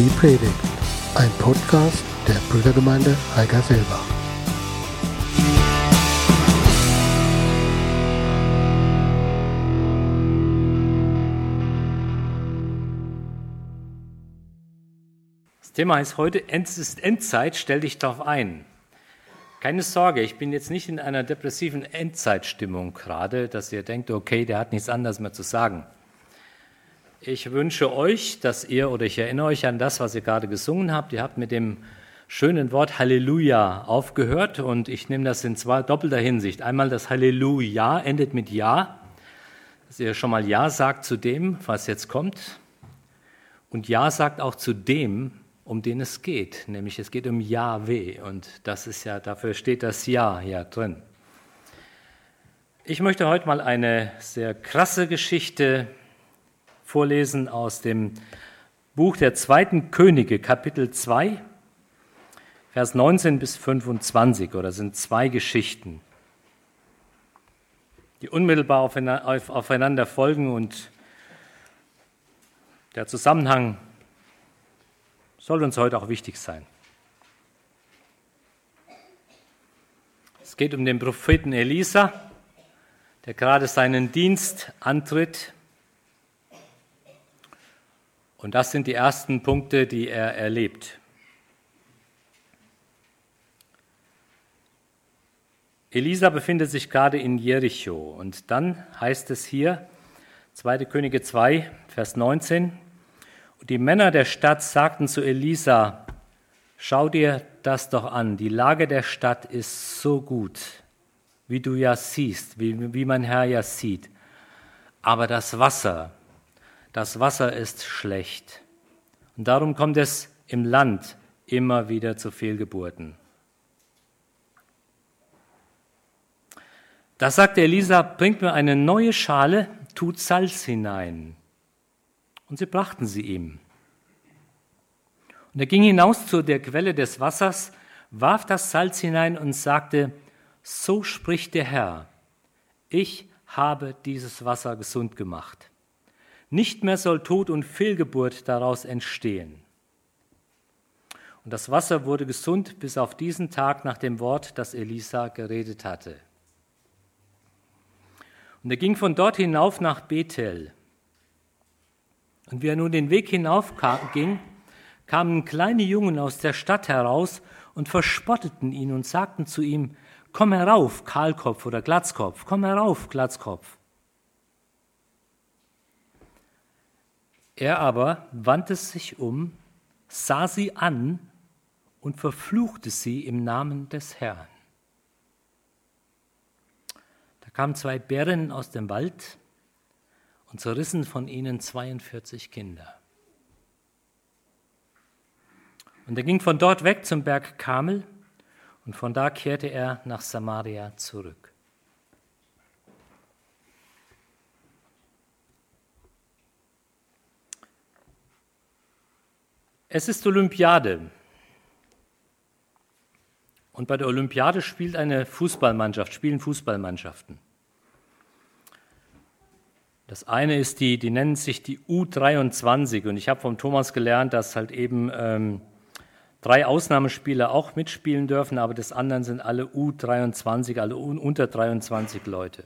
Die Predigt, ein Podcast der Brüdergemeinde Heigerselbach. Das Thema ist heute, es ist Endzeit, stell dich darauf ein. Keine Sorge, ich bin jetzt nicht in einer depressiven Endzeitstimmung gerade, dass ihr denkt, okay, der hat nichts anderes mehr zu sagen. Ich wünsche euch, dass ihr, oder ich erinnere euch an das, was ihr gerade gesungen habt, ihr habt mit dem schönen Wort Halleluja aufgehört und ich nehme das in zwei doppelter Hinsicht. Einmal das Halleluja endet mit Ja, dass ihr schon mal Ja sagt zu dem, was jetzt kommt. Und Ja sagt auch zu dem, um den es geht, nämlich es geht um Yahweh. Und das ist ja, dafür steht das Ja hier drin. Ich möchte heute mal eine sehr krasse Geschichte vorlesen aus dem Buch der zweiten Könige, Kapitel 2, Vers 19 bis 25, oder sind zwei Geschichten, die unmittelbar aufeinander folgen und der Zusammenhang soll uns heute auch wichtig sein. Es geht um den Propheten Elisa, der gerade seinen Dienst antritt. Und das sind die ersten Punkte, die er erlebt. Elisa befindet sich gerade in Jericho und dann heißt es hier, 2. Könige 2, Vers 19, und die Männer der Stadt sagten zu Elisa, schau dir das doch an, die Lage der Stadt ist so gut, wie du ja siehst, wie, wie mein Herr ja sieht. Aber das Wasser, das Wasser ist schlecht. Und darum kommt es im Land immer wieder zu Fehlgeburten. Da sagte Elisa, bringt mir eine neue Schale, tut Salz hinein. Und sie brachten sie ihm. Und er ging hinaus zu der Quelle des Wassers, warf das Salz hinein und sagte, so spricht der Herr, ich habe dieses Wasser gesund gemacht. Nicht mehr soll Tod und Fehlgeburt daraus entstehen. Und das Wasser wurde gesund bis auf diesen Tag nach dem Wort, das Elisa geredet hatte. Und er ging von dort hinauf nach Bethel. Und wie er nun den Weg hinaufging, kamen kleine Jungen aus der Stadt heraus und verspotteten ihn und sagten zu ihm, Komm herauf, Kahlkopf oder Glatzkopf, komm herauf, Glatzkopf. Er aber wandte sich um, sah sie an und verfluchte sie im Namen des Herrn. Da kamen zwei Bären aus dem Wald und zerrissen von ihnen 42 Kinder. Und er ging von dort weg zum Berg Kamel und von da kehrte er nach Samaria zurück. Es ist Olympiade. Und bei der Olympiade spielt eine Fußballmannschaft, spielen Fußballmannschaften. Das eine ist die, die nennen sich die U23 und ich habe vom Thomas gelernt, dass halt eben ähm, drei Ausnahmespieler auch mitspielen dürfen, aber das anderen sind alle U23, alle unter 23 Leute.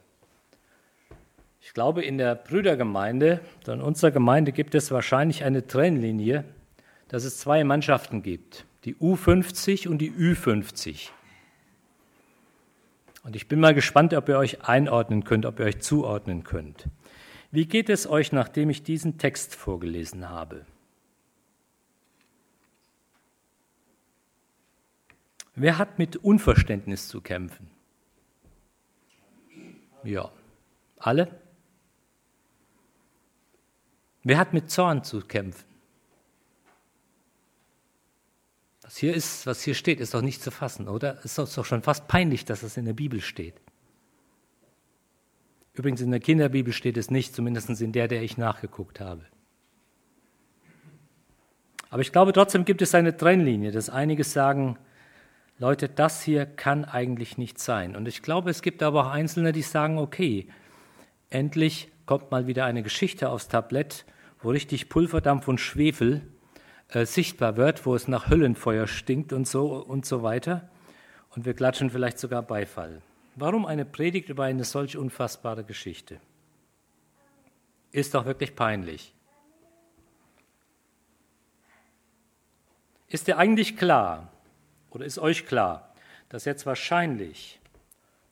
Ich glaube, in der Brüdergemeinde, in unserer Gemeinde gibt es wahrscheinlich eine Trennlinie, dass es zwei Mannschaften gibt, die U50 und die Ü50. Und ich bin mal gespannt, ob ihr euch einordnen könnt, ob ihr euch zuordnen könnt. Wie geht es euch, nachdem ich diesen Text vorgelesen habe? Wer hat mit Unverständnis zu kämpfen? Ja, alle? Wer hat mit Zorn zu kämpfen? Was hier ist, was hier steht, ist doch nicht zu fassen, oder? Es ist doch schon fast peinlich, dass es in der Bibel steht. Übrigens in der Kinderbibel steht es nicht, zumindest in der, der ich nachgeguckt habe. Aber ich glaube, trotzdem gibt es eine Trennlinie, dass einige sagen, Leute, das hier kann eigentlich nicht sein. Und ich glaube, es gibt aber auch Einzelne, die sagen, okay, endlich kommt mal wieder eine Geschichte aufs Tablett, wo richtig Pulverdampf und Schwefel äh, sichtbar wird, wo es nach Höllenfeuer stinkt und so und so weiter. Und wir klatschen vielleicht sogar Beifall. Warum eine Predigt über eine solch unfassbare Geschichte? Ist doch wirklich peinlich. Ist dir eigentlich klar, oder ist euch klar, dass jetzt wahrscheinlich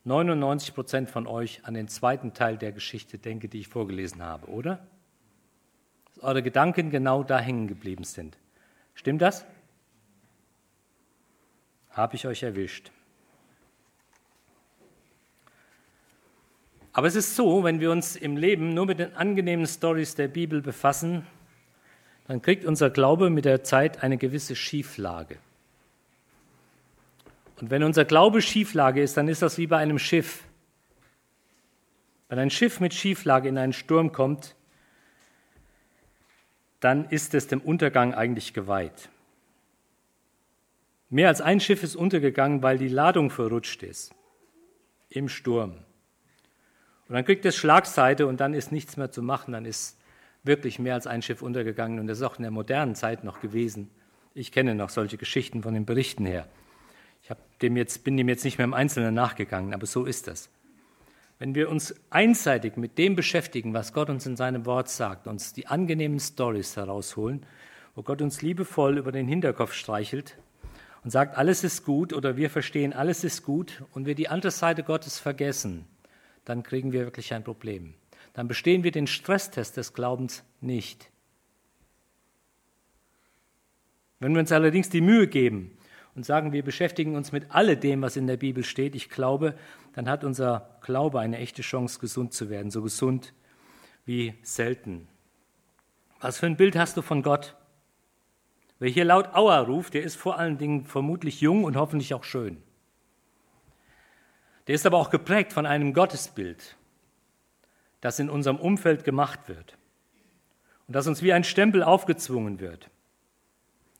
99 Prozent von euch an den zweiten Teil der Geschichte denke, die ich vorgelesen habe, oder? Dass eure Gedanken genau da hängen geblieben sind. Stimmt das? Habe ich euch erwischt. Aber es ist so, wenn wir uns im Leben nur mit den angenehmen Stories der Bibel befassen, dann kriegt unser Glaube mit der Zeit eine gewisse Schieflage. Und wenn unser Glaube Schieflage ist, dann ist das wie bei einem Schiff. Wenn ein Schiff mit Schieflage in einen Sturm kommt, dann ist es dem Untergang eigentlich geweiht. Mehr als ein Schiff ist untergegangen, weil die Ladung verrutscht ist im Sturm. Und dann kriegt es Schlagseite und dann ist nichts mehr zu machen, dann ist wirklich mehr als ein Schiff untergegangen und das ist auch in der modernen Zeit noch gewesen. Ich kenne noch solche Geschichten von den Berichten her. Ich dem jetzt, bin dem jetzt nicht mehr im Einzelnen nachgegangen, aber so ist das. Wenn wir uns einseitig mit dem beschäftigen, was Gott uns in seinem Wort sagt, uns die angenehmen Stories herausholen, wo Gott uns liebevoll über den Hinterkopf streichelt und sagt, alles ist gut oder wir verstehen, alles ist gut und wir die andere Seite Gottes vergessen, dann kriegen wir wirklich ein Problem. Dann bestehen wir den Stresstest des Glaubens nicht. Wenn wir uns allerdings die Mühe geben und sagen, wir beschäftigen uns mit alledem, was in der Bibel steht, ich glaube, dann hat unser Glaube eine echte Chance, gesund zu werden, so gesund wie selten. Was für ein Bild hast du von Gott? Wer hier laut Aua ruft, der ist vor allen Dingen vermutlich jung und hoffentlich auch schön. Der ist aber auch geprägt von einem Gottesbild, das in unserem Umfeld gemacht wird und das uns wie ein Stempel aufgezwungen wird.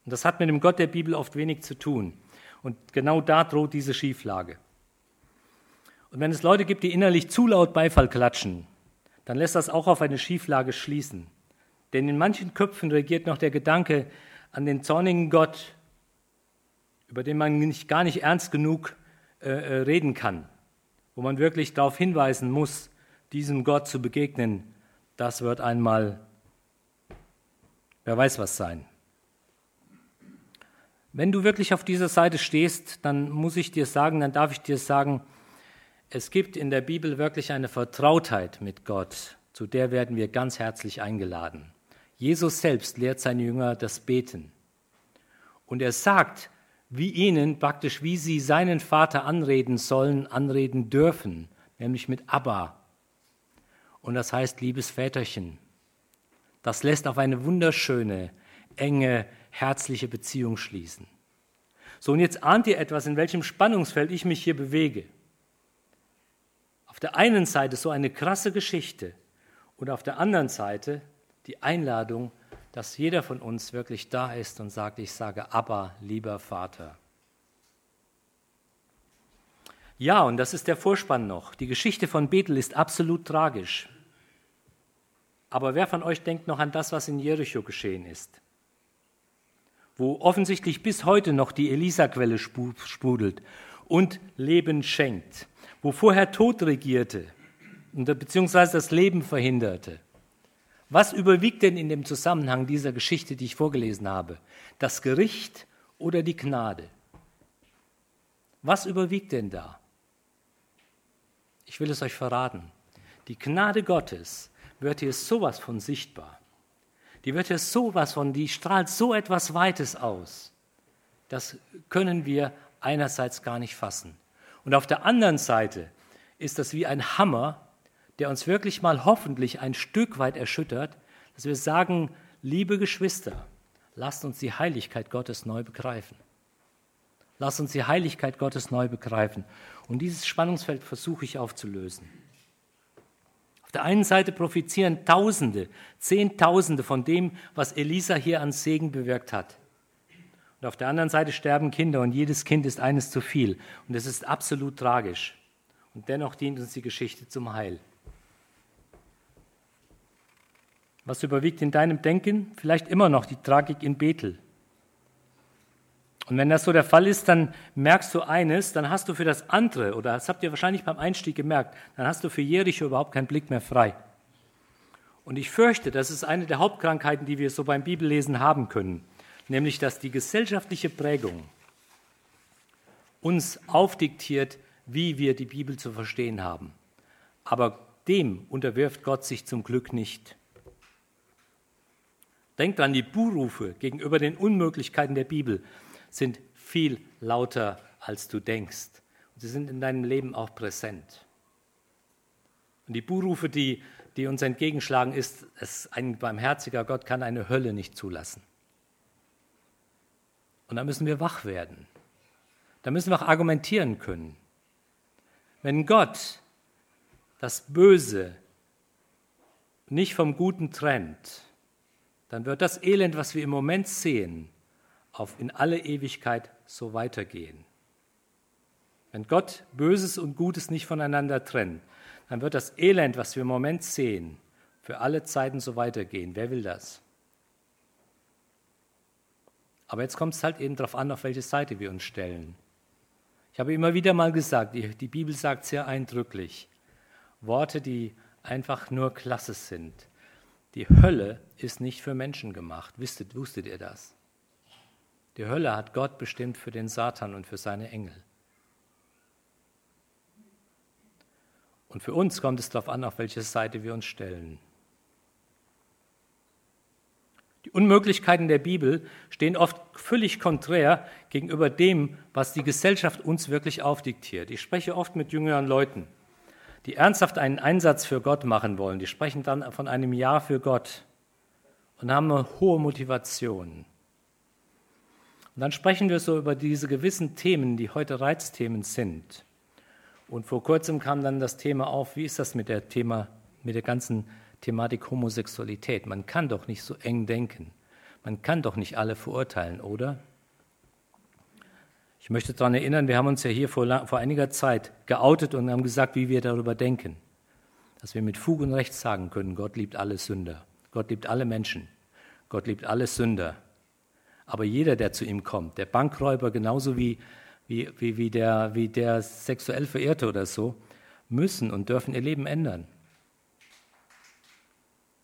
Und das hat mit dem Gott der Bibel oft wenig zu tun. Und genau da droht diese Schieflage. Und wenn es Leute gibt, die innerlich zu laut Beifall klatschen, dann lässt das auch auf eine Schieflage schließen. Denn in manchen Köpfen regiert noch der Gedanke an den zornigen Gott, über den man nicht, gar nicht ernst genug äh, äh reden kann wo man wirklich darauf hinweisen muss, diesem Gott zu begegnen, das wird einmal, wer weiß was sein. Wenn du wirklich auf dieser Seite stehst, dann muss ich dir sagen, dann darf ich dir sagen, es gibt in der Bibel wirklich eine Vertrautheit mit Gott, zu der werden wir ganz herzlich eingeladen. Jesus selbst lehrt seine Jünger das Beten. Und er sagt, wie ihnen praktisch, wie sie seinen Vater anreden sollen, anreden dürfen, nämlich mit Abba. Und das heißt, liebes Väterchen. Das lässt auf eine wunderschöne, enge, herzliche Beziehung schließen. So, und jetzt ahnt ihr etwas, in welchem Spannungsfeld ich mich hier bewege. Der einen Seite so eine krasse Geschichte und auf der anderen Seite die Einladung, dass jeder von uns wirklich da ist und sagt, ich sage aber, lieber Vater. Ja, und das ist der Vorspann noch. Die Geschichte von Bethel ist absolut tragisch. Aber wer von euch denkt noch an das, was in Jericho geschehen ist? Wo offensichtlich bis heute noch die Elisa-Quelle sprudelt und Leben schenkt. Wo vorher Tod regierte, beziehungsweise das Leben verhinderte. Was überwiegt denn in dem Zusammenhang dieser Geschichte, die ich vorgelesen habe? Das Gericht oder die Gnade? Was überwiegt denn da? Ich will es euch verraten. Die Gnade Gottes wird hier sowas von sichtbar. Die wird hier sowas von, die strahlt so etwas Weites aus. Das können wir einerseits gar nicht fassen. Und auf der anderen Seite ist das wie ein Hammer, der uns wirklich mal hoffentlich ein Stück weit erschüttert, dass wir sagen, liebe Geschwister, lasst uns die Heiligkeit Gottes neu begreifen. Lasst uns die Heiligkeit Gottes neu begreifen. Und dieses Spannungsfeld versuche ich aufzulösen. Auf der einen Seite profitieren Tausende, Zehntausende von dem, was Elisa hier an Segen bewirkt hat. Und auf der anderen Seite sterben Kinder und jedes Kind ist eines zu viel. Und es ist absolut tragisch. Und dennoch dient uns die Geschichte zum Heil. Was überwiegt in deinem Denken? Vielleicht immer noch die Tragik in Bethel. Und wenn das so der Fall ist, dann merkst du eines, dann hast du für das andere, oder das habt ihr wahrscheinlich beim Einstieg gemerkt, dann hast du für Jericho überhaupt keinen Blick mehr frei. Und ich fürchte, das ist eine der Hauptkrankheiten, die wir so beim Bibellesen haben können, nämlich dass die gesellschaftliche Prägung uns aufdiktiert, wie wir die Bibel zu verstehen haben. Aber dem unterwirft Gott sich zum Glück nicht. Denkt an die Buhrufe gegenüber den Unmöglichkeiten der Bibel sind viel lauter, als du denkst. Und sie sind in deinem Leben auch präsent. Und die Buhrufe, die, die uns entgegenschlagen, ist, es ein barmherziger Gott kann eine Hölle nicht zulassen. Und da müssen wir wach werden. Da müssen wir auch argumentieren können. Wenn Gott das Böse nicht vom Guten trennt, dann wird das Elend, was wir im Moment sehen, auf in alle Ewigkeit so weitergehen. Wenn Gott Böses und Gutes nicht voneinander trennt, dann wird das Elend, was wir im Moment sehen, für alle Zeiten so weitergehen. Wer will das? Aber jetzt kommt es halt eben darauf an, auf welche Seite wir uns stellen. Ich habe immer wieder mal gesagt, die, die Bibel sagt sehr eindrücklich, Worte, die einfach nur klasse sind. Die Hölle ist nicht für Menschen gemacht. Wusstet, wusstet ihr das? Die Hölle hat Gott bestimmt für den Satan und für seine Engel. Und für uns kommt es darauf an, auf welche Seite wir uns stellen. Die Unmöglichkeiten der Bibel stehen oft völlig konträr gegenüber dem, was die Gesellschaft uns wirklich aufdiktiert. Ich spreche oft mit jüngeren Leuten, die ernsthaft einen Einsatz für Gott machen wollen. Die sprechen dann von einem Ja für Gott und haben eine hohe Motivation. Und dann sprechen wir so über diese gewissen Themen, die heute Reizthemen sind. Und vor kurzem kam dann das Thema auf, wie ist das mit der Thema, mit der ganzen Thematik Homosexualität? Man kann doch nicht so eng denken. Man kann doch nicht alle verurteilen, oder? Ich möchte daran erinnern, wir haben uns ja hier vor, vor einiger Zeit geoutet und haben gesagt, wie wir darüber denken. Dass wir mit Fug und Recht sagen können, Gott liebt alle Sünder. Gott liebt alle Menschen. Gott liebt alle Sünder. Aber jeder, der zu ihm kommt, der Bankräuber genauso wie, wie, wie, wie, der, wie der sexuell Verehrte oder so, müssen und dürfen ihr Leben ändern.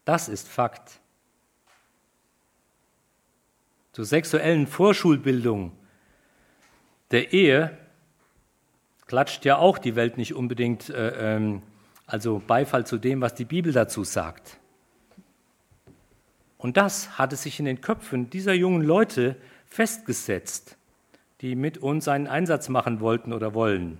Das ist Fakt. Zur sexuellen Vorschulbildung der Ehe klatscht ja auch die Welt nicht unbedingt äh, ähm, also Beifall zu dem, was die Bibel dazu sagt. Und das hatte sich in den Köpfen dieser jungen Leute festgesetzt, die mit uns einen Einsatz machen wollten oder wollen.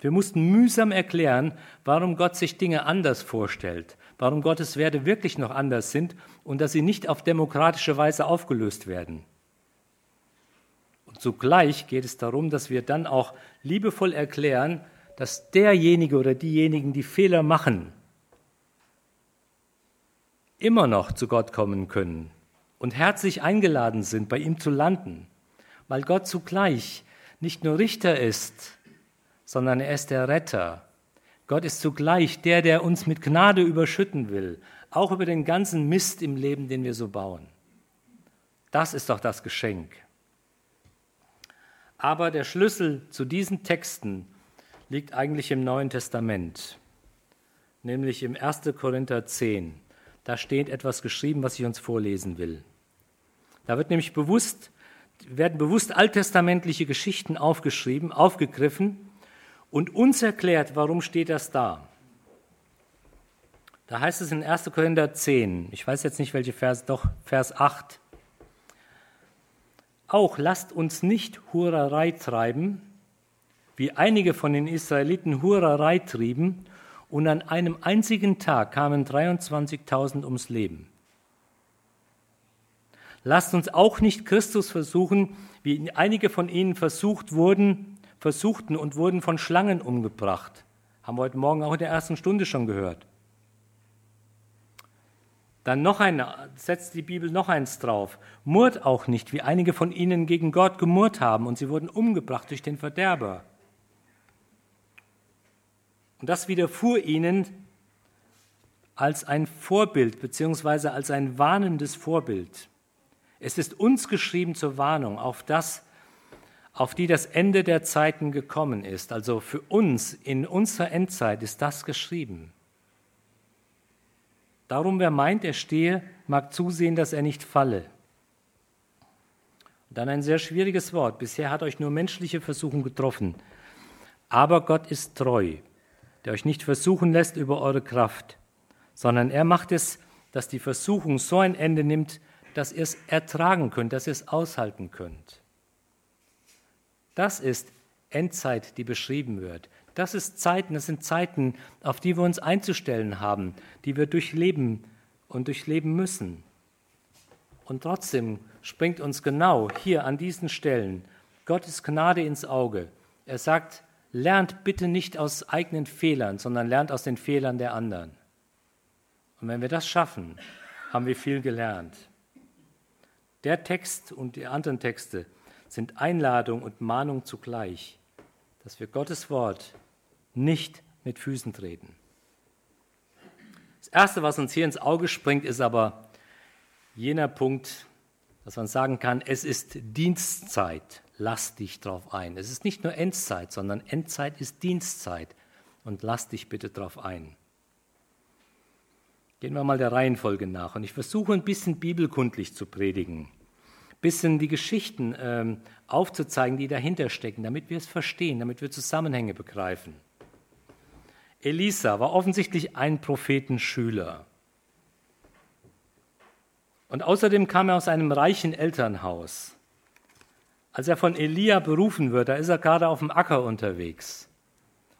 Wir mussten mühsam erklären, warum Gott sich Dinge anders vorstellt, warum Gottes Werte wirklich noch anders sind und dass sie nicht auf demokratische Weise aufgelöst werden. Und zugleich geht es darum, dass wir dann auch liebevoll erklären, dass derjenige oder diejenigen, die Fehler machen, immer noch zu Gott kommen können und herzlich eingeladen sind, bei ihm zu landen, weil Gott zugleich nicht nur Richter ist, sondern er ist der Retter. Gott ist zugleich der, der uns mit Gnade überschütten will, auch über den ganzen Mist im Leben, den wir so bauen. Das ist doch das Geschenk. Aber der Schlüssel zu diesen Texten liegt eigentlich im Neuen Testament, nämlich im 1. Korinther 10 da steht etwas geschrieben, was ich uns vorlesen will. Da wird nämlich bewusst, werden bewusst alttestamentliche Geschichten aufgeschrieben, aufgegriffen und uns erklärt, warum steht das da. Da heißt es in 1. Korinther 10, ich weiß jetzt nicht welche Vers, doch Vers 8. Auch lasst uns nicht Hurerei treiben, wie einige von den Israeliten Hurerei trieben und an einem einzigen Tag kamen 23.000 ums Leben. Lasst uns auch nicht Christus versuchen, wie einige von ihnen versucht wurden, versuchten und wurden von Schlangen umgebracht. Haben wir heute Morgen auch in der ersten Stunde schon gehört. Dann noch ein, setzt die Bibel noch eins drauf. Murrt auch nicht, wie einige von ihnen gegen Gott gemurrt haben und sie wurden umgebracht durch den Verderber. Und das widerfuhr ihnen als ein Vorbild beziehungsweise als ein warnendes Vorbild. Es ist uns geschrieben zur Warnung auf das, auf die das Ende der Zeiten gekommen ist. Also für uns in unserer Endzeit ist das geschrieben. Darum, wer meint, er stehe, mag zusehen, dass er nicht falle. Und dann ein sehr schwieriges Wort. Bisher hat euch nur menschliche Versuchung getroffen. Aber Gott ist treu, der euch nicht versuchen lässt über eure Kraft, sondern er macht es, dass die Versuchung so ein Ende nimmt, dass ihr es ertragen könnt, dass ihr es aushalten könnt. Das ist Endzeit, die beschrieben wird. Das ist Zeiten, das sind Zeiten, auf die wir uns einzustellen haben, die wir durchleben und durchleben müssen. Und trotzdem springt uns genau hier an diesen Stellen Gottes Gnade ins Auge. Er sagt, lernt bitte nicht aus eigenen Fehlern, sondern lernt aus den Fehlern der anderen. Und wenn wir das schaffen, haben wir viel gelernt. Der Text und die anderen Texte sind Einladung und Mahnung zugleich, dass wir Gottes Wort nicht mit Füßen treten. Das Erste, was uns hier ins Auge springt, ist aber jener Punkt, dass man sagen kann, es ist Dienstzeit, lass dich drauf ein. Es ist nicht nur Endzeit, sondern Endzeit ist Dienstzeit und lass dich bitte drauf ein. Gehen wir mal der Reihenfolge nach und ich versuche ein bisschen bibelkundlich zu predigen bisschen die Geschichten ähm, aufzuzeigen, die dahinter stecken, damit wir es verstehen, damit wir Zusammenhänge begreifen. Elisa war offensichtlich ein Prophetenschüler. Und außerdem kam er aus einem reichen Elternhaus. Als er von Elia berufen wird, da ist er gerade auf dem Acker unterwegs.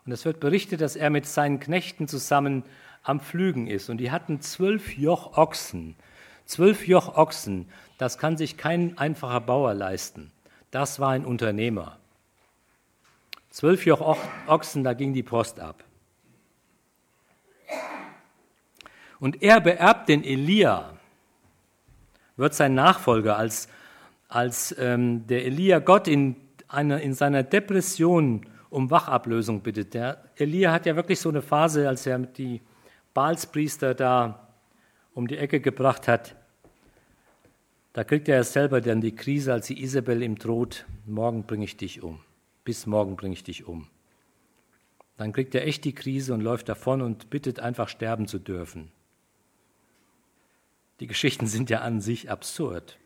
Und es wird berichtet, dass er mit seinen Knechten zusammen am Pflügen ist. Und die hatten zwölf Joch Ochsen. Zwölf Joch Ochsen, das kann sich kein einfacher Bauer leisten. Das war ein Unternehmer. Zwölf Joch Ochsen, da ging die Post ab. Und er beerbt den Elia, wird sein Nachfolger, als, als ähm, der Elia Gott in, eine, in seiner Depression um Wachablösung bittet. Der Elia hat ja wirklich so eine Phase, als er die Baalspriester da um die Ecke gebracht hat. Da kriegt er selber dann die Krise, als die Isabel ihm droht, morgen bringe ich dich um. Bis morgen bringe ich dich um. Dann kriegt er echt die Krise und läuft davon und bittet einfach sterben zu dürfen. Die Geschichten sind ja an sich absurd.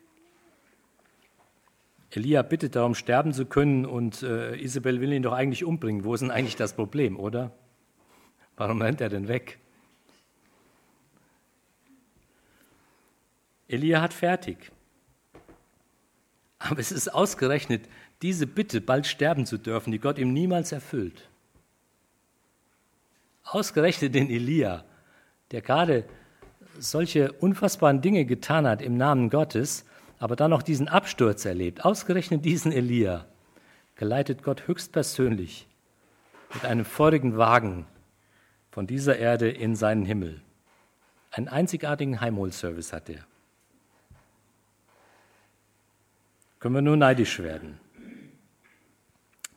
Elia bittet darum, sterben zu können und äh, Isabel will ihn doch eigentlich umbringen. Wo ist denn eigentlich das Problem, oder? Warum rennt er denn weg? Elia hat fertig. Aber es ist ausgerechnet diese Bitte, bald sterben zu dürfen, die Gott ihm niemals erfüllt. Ausgerechnet den Elia, der gerade solche unfassbaren Dinge getan hat im Namen Gottes, aber dann noch diesen Absturz erlebt. Ausgerechnet diesen Elia geleitet Gott höchstpersönlich mit einem feurigen Wagen von dieser Erde in seinen Himmel. Einen einzigartigen Heimholservice hat er. Können wir nur neidisch werden.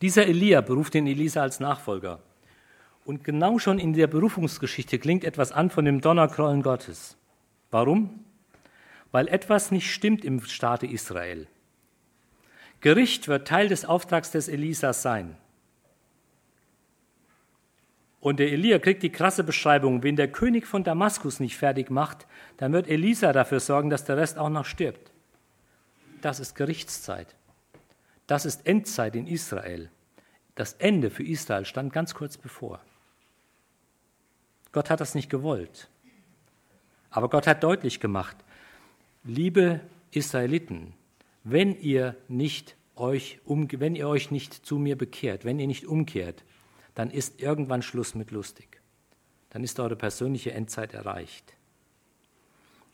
Dieser Elia beruft den Elisa als Nachfolger. Und genau schon in der Berufungsgeschichte klingt etwas an von dem Donnerkrollen Gottes. Warum? Weil etwas nicht stimmt im Staate Israel. Gericht wird Teil des Auftrags des Elisas sein. Und der Elia kriegt die krasse Beschreibung, wenn der König von Damaskus nicht fertig macht, dann wird Elisa dafür sorgen, dass der Rest auch noch stirbt das ist Gerichtszeit. Das ist Endzeit in Israel. Das Ende für Israel stand ganz kurz bevor. Gott hat das nicht gewollt. Aber Gott hat deutlich gemacht, liebe Israeliten, wenn ihr nicht euch um, wenn ihr euch nicht zu mir bekehrt, wenn ihr nicht umkehrt, dann ist irgendwann Schluss mit lustig. Dann ist eure persönliche Endzeit erreicht.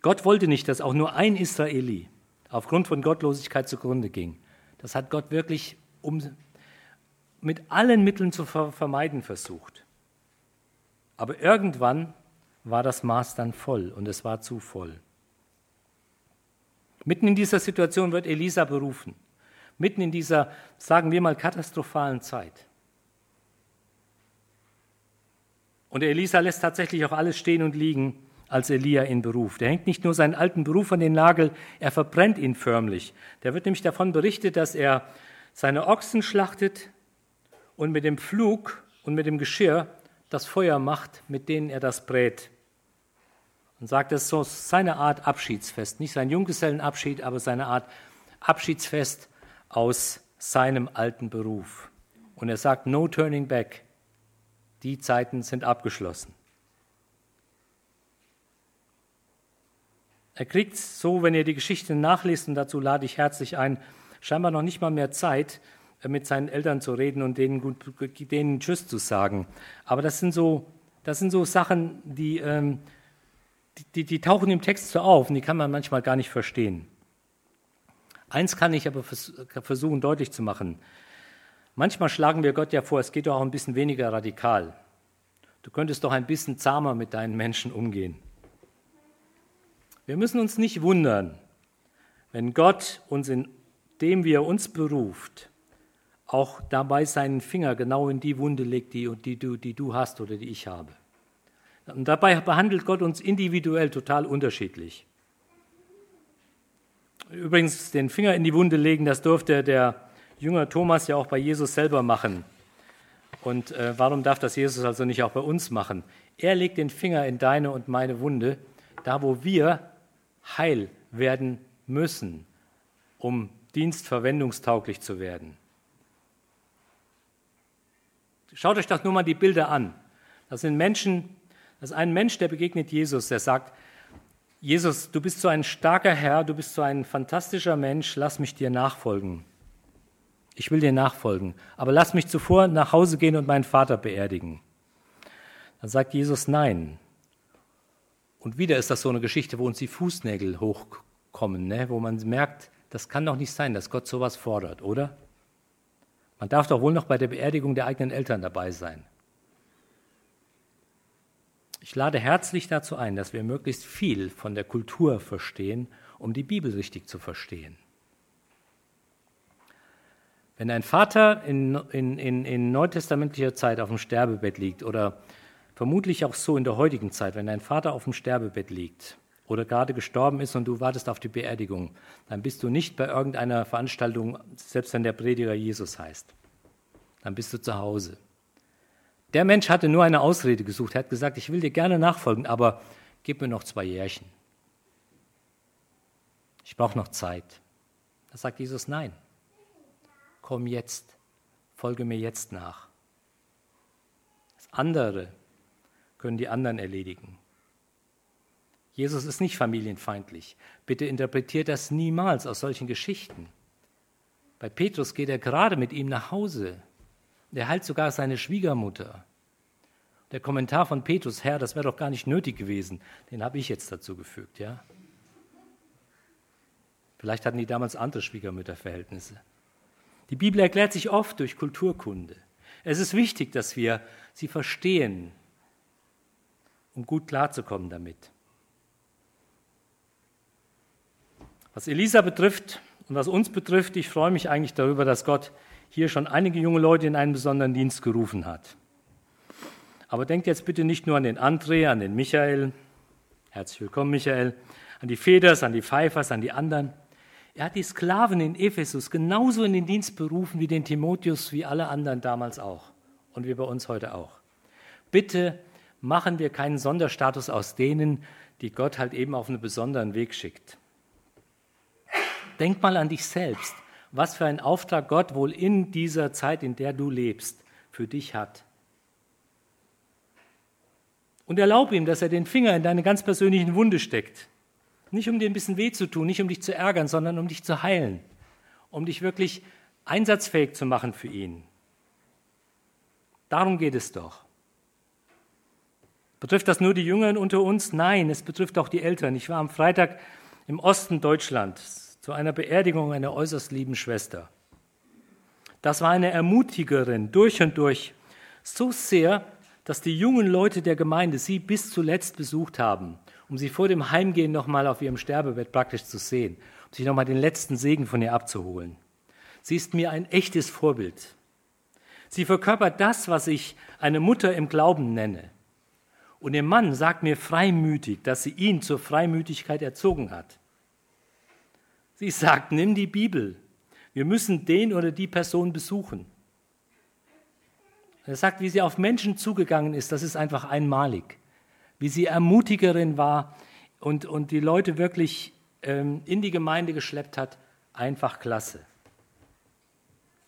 Gott wollte nicht, dass auch nur ein Israeli aufgrund von Gottlosigkeit zugrunde ging. Das hat Gott wirklich um, mit allen Mitteln zu vermeiden versucht. Aber irgendwann war das Maß dann voll und es war zu voll. Mitten in dieser Situation wird Elisa berufen. Mitten in dieser, sagen wir mal, katastrophalen Zeit. Und Elisa lässt tatsächlich auch alles stehen und liegen als Elia ihn beruft. Er hängt nicht nur seinen alten Beruf an den Nagel, er verbrennt ihn förmlich. Da wird nämlich davon berichtet, dass er seine Ochsen schlachtet und mit dem Pflug und mit dem Geschirr das Feuer macht, mit denen er das brät. Und sagt, das ist so seine Art Abschiedsfest. Nicht sein Junggesellenabschied, aber seine Art Abschiedsfest aus seinem alten Beruf. Und er sagt, no turning back. Die Zeiten sind abgeschlossen. Er kriegt so, wenn ihr die Geschichte nachlest, und dazu lade ich herzlich ein, scheinbar noch nicht mal mehr Zeit, äh, mit seinen Eltern zu reden und denen, gut, denen Tschüss zu sagen. Aber das sind so, das sind so Sachen, die, ähm, die, die, die tauchen im Text so auf und die kann man manchmal gar nicht verstehen. Eins kann ich aber versuchen deutlich zu machen. Manchmal schlagen wir Gott ja vor, es geht doch auch ein bisschen weniger radikal. Du könntest doch ein bisschen zahmer mit deinen Menschen umgehen. Wir müssen uns nicht wundern, wenn Gott uns, indem wir uns beruft, auch dabei seinen Finger genau in die Wunde legt, die, die, du, die du hast oder die ich habe. Und dabei behandelt Gott uns individuell total unterschiedlich. Übrigens, den Finger in die Wunde legen, das durfte der Jünger Thomas ja auch bei Jesus selber machen. Und äh, warum darf das Jesus also nicht auch bei uns machen? Er legt den Finger in deine und meine Wunde, da wo wir heil werden müssen, um dienstverwendungstauglich zu werden. Schaut euch doch nur mal die Bilder an. Das sind Menschen, das ist ein Mensch, der begegnet Jesus, der sagt, Jesus, du bist so ein starker Herr, du bist so ein fantastischer Mensch, lass mich dir nachfolgen. Ich will dir nachfolgen, aber lass mich zuvor nach Hause gehen und meinen Vater beerdigen. Dann sagt Jesus nein. Und wieder ist das so eine Geschichte, wo uns die Fußnägel hochkommen, ne? wo man merkt, das kann doch nicht sein, dass Gott sowas fordert, oder? Man darf doch wohl noch bei der Beerdigung der eigenen Eltern dabei sein. Ich lade herzlich dazu ein, dass wir möglichst viel von der Kultur verstehen, um die Bibel richtig zu verstehen. Wenn ein Vater in, in, in, in neutestamentlicher Zeit auf dem Sterbebett liegt oder vermutlich auch so in der heutigen Zeit, wenn ein Vater auf dem Sterbebett liegt oder gerade gestorben ist und du wartest auf die Beerdigung, dann bist du nicht bei irgendeiner Veranstaltung, selbst wenn der Prediger Jesus heißt. Dann bist du zu Hause. Der Mensch hatte nur eine Ausrede gesucht. Er hat gesagt, ich will dir gerne nachfolgen, aber gib mir noch zwei Jährchen. Ich brauche noch Zeit. Da sagt Jesus, nein, komm jetzt, folge mir jetzt nach. Das andere können die anderen erledigen. Jesus ist nicht familienfeindlich. Bitte interpretiert das niemals aus solchen Geschichten. Bei Petrus geht er gerade mit ihm nach Hause. Der heilt sogar seine Schwiegermutter. Der Kommentar von Petrus, Herr, das wäre doch gar nicht nötig gewesen, den habe ich jetzt dazu gefügt, ja. Vielleicht hatten die damals andere Schwiegermütterverhältnisse. Die Bibel erklärt sich oft durch Kulturkunde. Es ist wichtig, dass wir sie verstehen, um gut klarzukommen damit. Was Elisa betrifft und was uns betrifft, ich freue mich eigentlich darüber, dass Gott hier schon einige junge Leute in einen besonderen Dienst gerufen hat. Aber denkt jetzt bitte nicht nur an den André, an den Michael, herzlich willkommen Michael, an die Feders, an die Pfeifers, an die anderen. Er hat die Sklaven in Ephesus genauso in den Dienst berufen wie den Timotheus, wie alle anderen damals auch und wie bei uns heute auch. Bitte machen wir keinen Sonderstatus aus denen, die Gott halt eben auf einen besonderen Weg schickt. Denk mal an dich selbst was für einen Auftrag Gott wohl in dieser Zeit, in der du lebst, für dich hat. Und erlaub ihm, dass er den Finger in deine ganz persönlichen Wunde steckt. Nicht um dir ein bisschen weh zu tun, nicht um dich zu ärgern, sondern um dich zu heilen, um dich wirklich einsatzfähig zu machen für ihn. Darum geht es doch. Betrifft das nur die Jüngeren unter uns? Nein, es betrifft auch die Eltern. Ich war am Freitag im Osten Deutschlands zu einer Beerdigung einer äußerst lieben Schwester. Das war eine Ermutigerin durch und durch, so sehr, dass die jungen Leute der Gemeinde sie bis zuletzt besucht haben, um sie vor dem Heimgehen nochmal auf ihrem Sterbebett praktisch zu sehen, um sich nochmal den letzten Segen von ihr abzuholen. Sie ist mir ein echtes Vorbild. Sie verkörpert das, was ich eine Mutter im Glauben nenne. Und ihr Mann sagt mir freimütig, dass sie ihn zur Freimütigkeit erzogen hat. Sie sagt, nimm die Bibel. Wir müssen den oder die Person besuchen. Er sagt, wie sie auf Menschen zugegangen ist, das ist einfach einmalig. Wie sie Ermutigerin war und, und die Leute wirklich ähm, in die Gemeinde geschleppt hat, einfach klasse.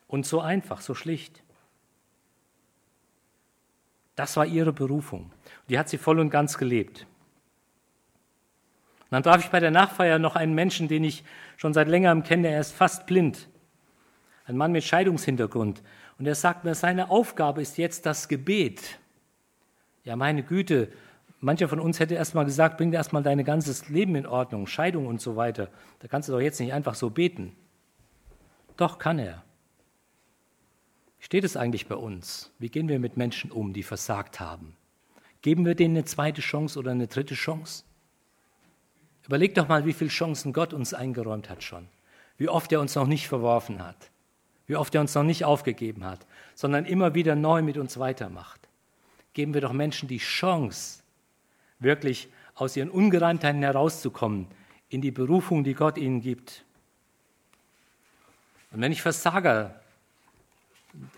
Und so einfach, so schlicht. Das war ihre Berufung. Die hat sie voll und ganz gelebt. Und dann traf ich bei der Nachfeier noch einen Menschen, den ich schon seit längerem kenne. Er ist fast blind. Ein Mann mit Scheidungshintergrund. Und er sagt mir, seine Aufgabe ist jetzt das Gebet. Ja, meine Güte, mancher von uns hätte erst mal gesagt, bring dir erst mal dein ganzes Leben in Ordnung, Scheidung und so weiter. Da kannst du doch jetzt nicht einfach so beten. Doch kann er. Wie steht es eigentlich bei uns? Wie gehen wir mit Menschen um, die versagt haben? Geben wir denen eine zweite Chance oder eine dritte Chance? Überleg doch mal, wie viele Chancen Gott uns eingeräumt hat schon. Wie oft er uns noch nicht verworfen hat. Wie oft er uns noch nicht aufgegeben hat, sondern immer wieder neu mit uns weitermacht. Geben wir doch Menschen die Chance, wirklich aus ihren Ungereimtheiten herauszukommen, in die Berufung, die Gott ihnen gibt. Und wenn ich Versager,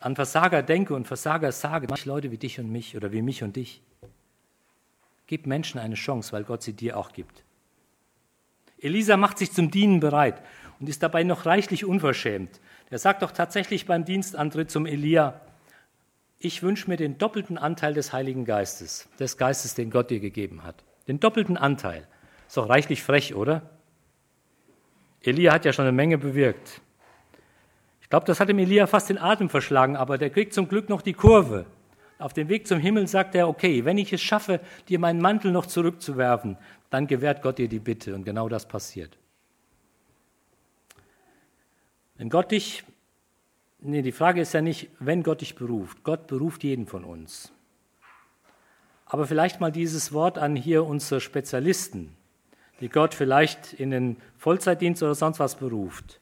an Versager denke und Versager sage, manche Leute wie dich und mich oder wie mich und dich, gib Menschen eine Chance, weil Gott sie dir auch gibt. Elisa macht sich zum Dienen bereit und ist dabei noch reichlich unverschämt. Er sagt doch tatsächlich beim Dienstantritt zum Elia, ich wünsche mir den doppelten Anteil des Heiligen Geistes, des Geistes, den Gott dir gegeben hat. Den doppelten Anteil. Ist doch reichlich frech, oder? Elia hat ja schon eine Menge bewirkt. Ich glaube, das hat dem Elia fast den Atem verschlagen, aber der kriegt zum Glück noch die Kurve. Auf dem Weg zum Himmel sagt er, okay, wenn ich es schaffe, dir meinen Mantel noch zurückzuwerfen, dann gewährt Gott dir die Bitte. Und genau das passiert. Wenn Gott dich, nee, die Frage ist ja nicht, wenn Gott dich beruft. Gott beruft jeden von uns. Aber vielleicht mal dieses Wort an hier unsere Spezialisten, die Gott vielleicht in den Vollzeitdienst oder sonst was beruft.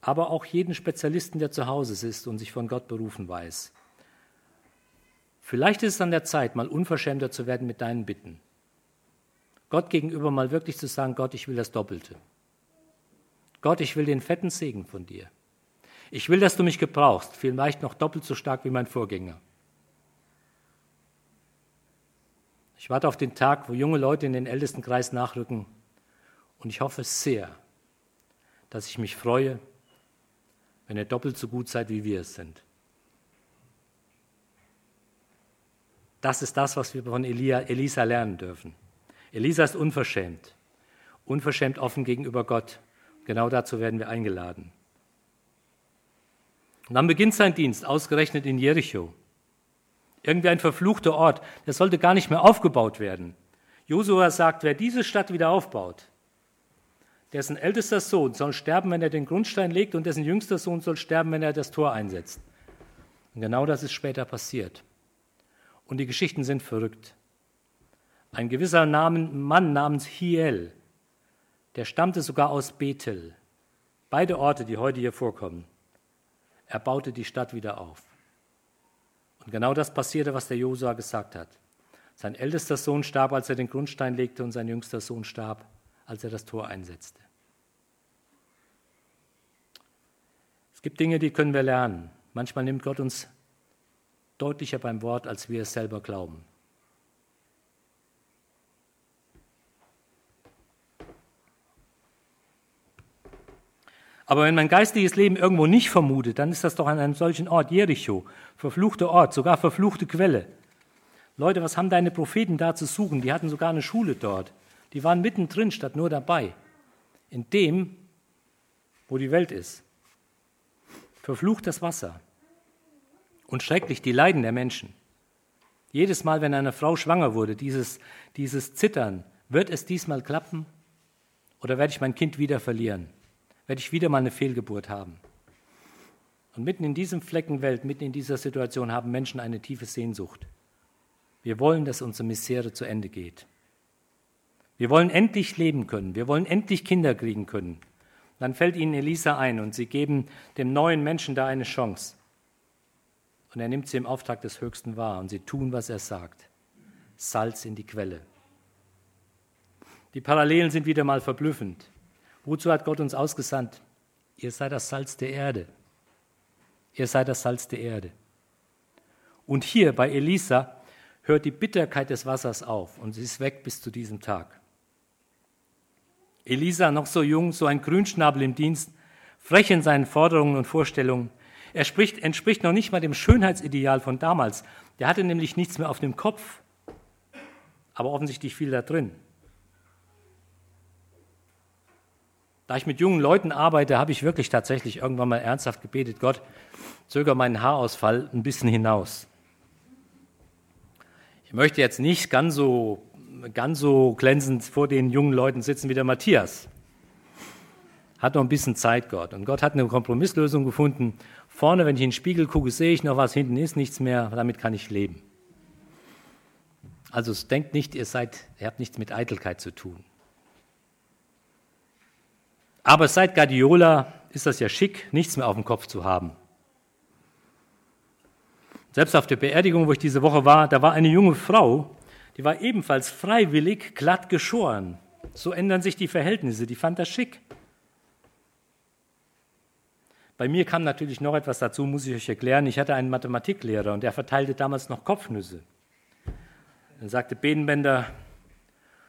Aber auch jeden Spezialisten, der zu Hause ist und sich von Gott berufen weiß. Vielleicht ist es an der Zeit, mal unverschämter zu werden mit deinen Bitten. Gott gegenüber mal wirklich zu sagen, Gott, ich will das Doppelte. Gott, ich will den fetten Segen von dir. Ich will, dass du mich gebrauchst, vielleicht noch doppelt so stark wie mein Vorgänger. Ich warte auf den Tag, wo junge Leute in den Ältestenkreis nachrücken und ich hoffe sehr, dass ich mich freue, wenn ihr doppelt so gut seid, wie wir es sind. Das ist das, was wir von Elia, Elisa lernen dürfen. Elisa ist unverschämt, unverschämt offen gegenüber Gott. Genau dazu werden wir eingeladen. Und dann beginnt sein Dienst, ausgerechnet in Jericho. Irgendwie ein verfluchter Ort, der sollte gar nicht mehr aufgebaut werden. Josua sagt, wer diese Stadt wieder aufbaut, dessen ältester Sohn soll sterben, wenn er den Grundstein legt, und dessen jüngster Sohn soll sterben, wenn er das Tor einsetzt. Und genau das ist später passiert. Und die Geschichten sind verrückt. Ein gewisser Mann namens Hiel der stammte sogar aus Bethel. Beide Orte, die heute hier vorkommen. Er baute die Stadt wieder auf. Und genau das passierte, was der Josua gesagt hat. Sein ältester Sohn starb, als er den Grundstein legte, und sein jüngster Sohn starb, als er das Tor einsetzte. Es gibt Dinge, die können wir lernen. Manchmal nimmt Gott uns deutlicher beim Wort, als wir es selber glauben. Aber wenn mein geistliches Leben irgendwo nicht vermutet, dann ist das doch an einem solchen Ort, Jericho, verfluchter Ort, sogar verfluchte Quelle. Leute, was haben deine Propheten da zu suchen? Die hatten sogar eine Schule dort. Die waren mittendrin statt nur dabei. In dem, wo die Welt ist. Verflucht das Wasser. Und schrecklich die Leiden der Menschen. Jedes Mal, wenn eine Frau schwanger wurde, dieses, dieses Zittern, wird es diesmal klappen? Oder werde ich mein Kind wieder verlieren? werde ich wieder mal eine Fehlgeburt haben. Und mitten in diesem Flecken Welt, mitten in dieser Situation haben Menschen eine tiefe Sehnsucht. Wir wollen, dass unsere Misere zu Ende geht. Wir wollen endlich leben können. Wir wollen endlich Kinder kriegen können. Dann fällt ihnen Elisa ein und sie geben dem neuen Menschen da eine Chance. Und er nimmt sie im Auftrag des Höchsten wahr und sie tun, was er sagt. Salz in die Quelle. Die Parallelen sind wieder mal verblüffend. Wozu hat Gott uns ausgesandt? Ihr seid das Salz der Erde. Ihr seid das Salz der Erde. Und hier bei Elisa hört die Bitterkeit des Wassers auf und sie ist weg bis zu diesem Tag. Elisa, noch so jung, so ein Grünschnabel im Dienst, frech in seinen Forderungen und Vorstellungen. Er spricht, entspricht noch nicht mal dem Schönheitsideal von damals. Der hatte nämlich nichts mehr auf dem Kopf, aber offensichtlich viel da drin. Da ich mit jungen Leuten arbeite, habe ich wirklich tatsächlich irgendwann mal ernsthaft gebetet, Gott, zöger meinen Haarausfall ein bisschen hinaus. Ich möchte jetzt nicht ganz so, ganz so glänzend vor den jungen Leuten sitzen wie der Matthias. Hat noch ein bisschen Zeit, Gott. Und Gott hat eine Kompromisslösung gefunden. Vorne, wenn ich in den Spiegel gucke, sehe ich noch was, hinten ist nichts mehr, damit kann ich leben. Also denkt nicht, ihr seid, ihr habt nichts mit Eitelkeit zu tun. Aber seit Guardiola ist das ja schick, nichts mehr auf dem Kopf zu haben. Selbst auf der Beerdigung, wo ich diese Woche war, da war eine junge Frau, die war ebenfalls freiwillig glatt geschoren. So ändern sich die Verhältnisse, die fand das schick. Bei mir kam natürlich noch etwas dazu, muss ich euch erklären. Ich hatte einen Mathematiklehrer und der verteilte damals noch Kopfnüsse. Er sagte Bedenbender,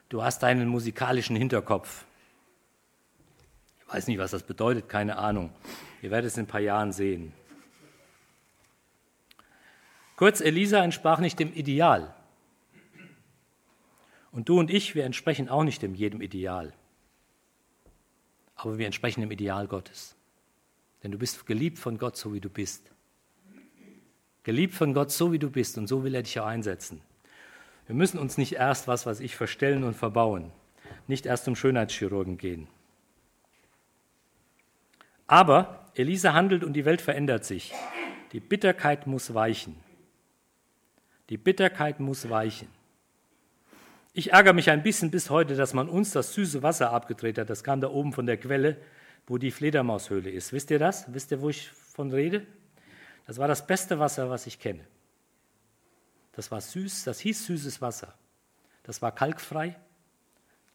du hast einen musikalischen Hinterkopf. Ich weiß nicht, was das bedeutet, keine Ahnung. Ihr werdet es in ein paar Jahren sehen. Kurz, Elisa entsprach nicht dem Ideal. Und du und ich, wir entsprechen auch nicht dem jedem Ideal. Aber wir entsprechen dem Ideal Gottes. Denn du bist geliebt von Gott, so wie du bist. Geliebt von Gott, so wie du bist. Und so will er dich auch einsetzen. Wir müssen uns nicht erst was, was ich verstellen und verbauen. Nicht erst zum Schönheitschirurgen gehen. Aber Elisa handelt und die Welt verändert sich. Die Bitterkeit muss weichen. Die Bitterkeit muss weichen. Ich ärgere mich ein bisschen bis heute, dass man uns das süße Wasser abgedreht hat. Das kam da oben von der Quelle, wo die Fledermaushöhle ist. Wisst ihr das? Wisst ihr, wo ich von rede? Das war das beste Wasser, was ich kenne. Das war süß, das hieß süßes Wasser. Das war kalkfrei.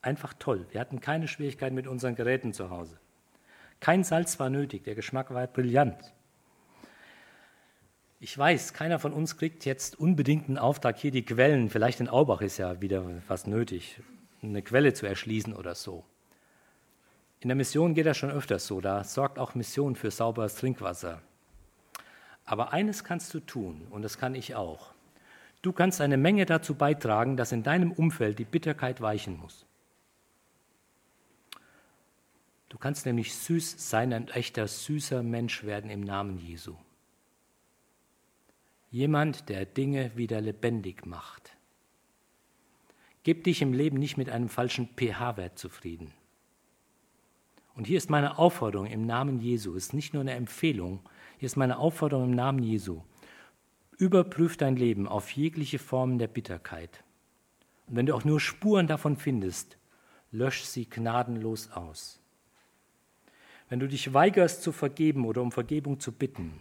Einfach toll. Wir hatten keine Schwierigkeiten mit unseren Geräten zu Hause. Kein Salz war nötig, der Geschmack war brillant. Ich weiß, keiner von uns kriegt jetzt unbedingt einen Auftrag, hier die Quellen, vielleicht in Aubach ist ja wieder was nötig, eine Quelle zu erschließen oder so. In der Mission geht das schon öfters so, da sorgt auch Mission für sauberes Trinkwasser. Aber eines kannst du tun, und das kann ich auch. Du kannst eine Menge dazu beitragen, dass in deinem Umfeld die Bitterkeit weichen muss. Du kannst nämlich süß sein, ein echter süßer Mensch werden im Namen Jesu. Jemand, der Dinge wieder lebendig macht. Gib dich im Leben nicht mit einem falschen pH-Wert zufrieden. Und hier ist meine Aufforderung im Namen Jesu, es ist nicht nur eine Empfehlung, hier ist meine Aufforderung im Namen Jesu. Überprüf dein Leben auf jegliche Formen der Bitterkeit. Und wenn du auch nur Spuren davon findest, lösch sie gnadenlos aus. Wenn du dich weigerst zu vergeben oder um Vergebung zu bitten,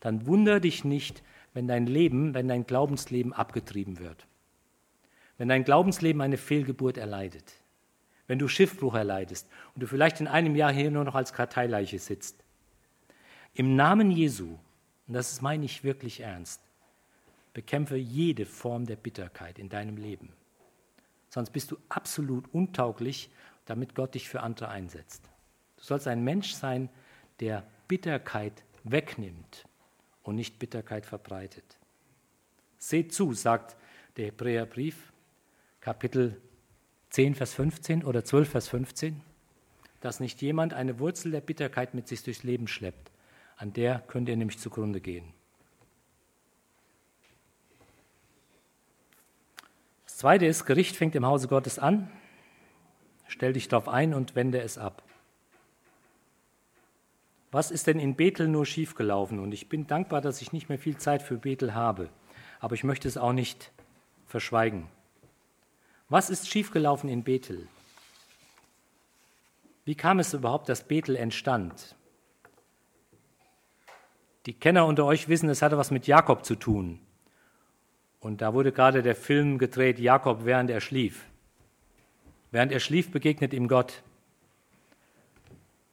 dann wunder dich nicht, wenn dein Leben, wenn dein Glaubensleben abgetrieben wird. Wenn dein Glaubensleben eine Fehlgeburt erleidet. Wenn du Schiffbruch erleidest und du vielleicht in einem Jahr hier nur noch als Karteileiche sitzt. Im Namen Jesu, und das meine ich wirklich ernst, bekämpfe jede Form der Bitterkeit in deinem Leben. Sonst bist du absolut untauglich, damit Gott dich für andere einsetzt. Du sollst ein Mensch sein, der Bitterkeit wegnimmt und nicht Bitterkeit verbreitet. Seht zu, sagt der Hebräerbrief, Kapitel 10, Vers 15 oder 12, Vers 15, dass nicht jemand eine Wurzel der Bitterkeit mit sich durchs Leben schleppt. An der könnt ihr nämlich zugrunde gehen. Das zweite ist, Gericht fängt im Hause Gottes an. Stell dich darauf ein und wende es ab was ist denn in Bethel nur schiefgelaufen? Und ich bin dankbar, dass ich nicht mehr viel Zeit für Bethel habe. Aber ich möchte es auch nicht verschweigen. Was ist schiefgelaufen in Bethel? Wie kam es überhaupt, dass Bethel entstand? Die Kenner unter euch wissen, es hatte was mit Jakob zu tun. Und da wurde gerade der Film gedreht, Jakob, während er schlief. Während er schlief, begegnet ihm Gott.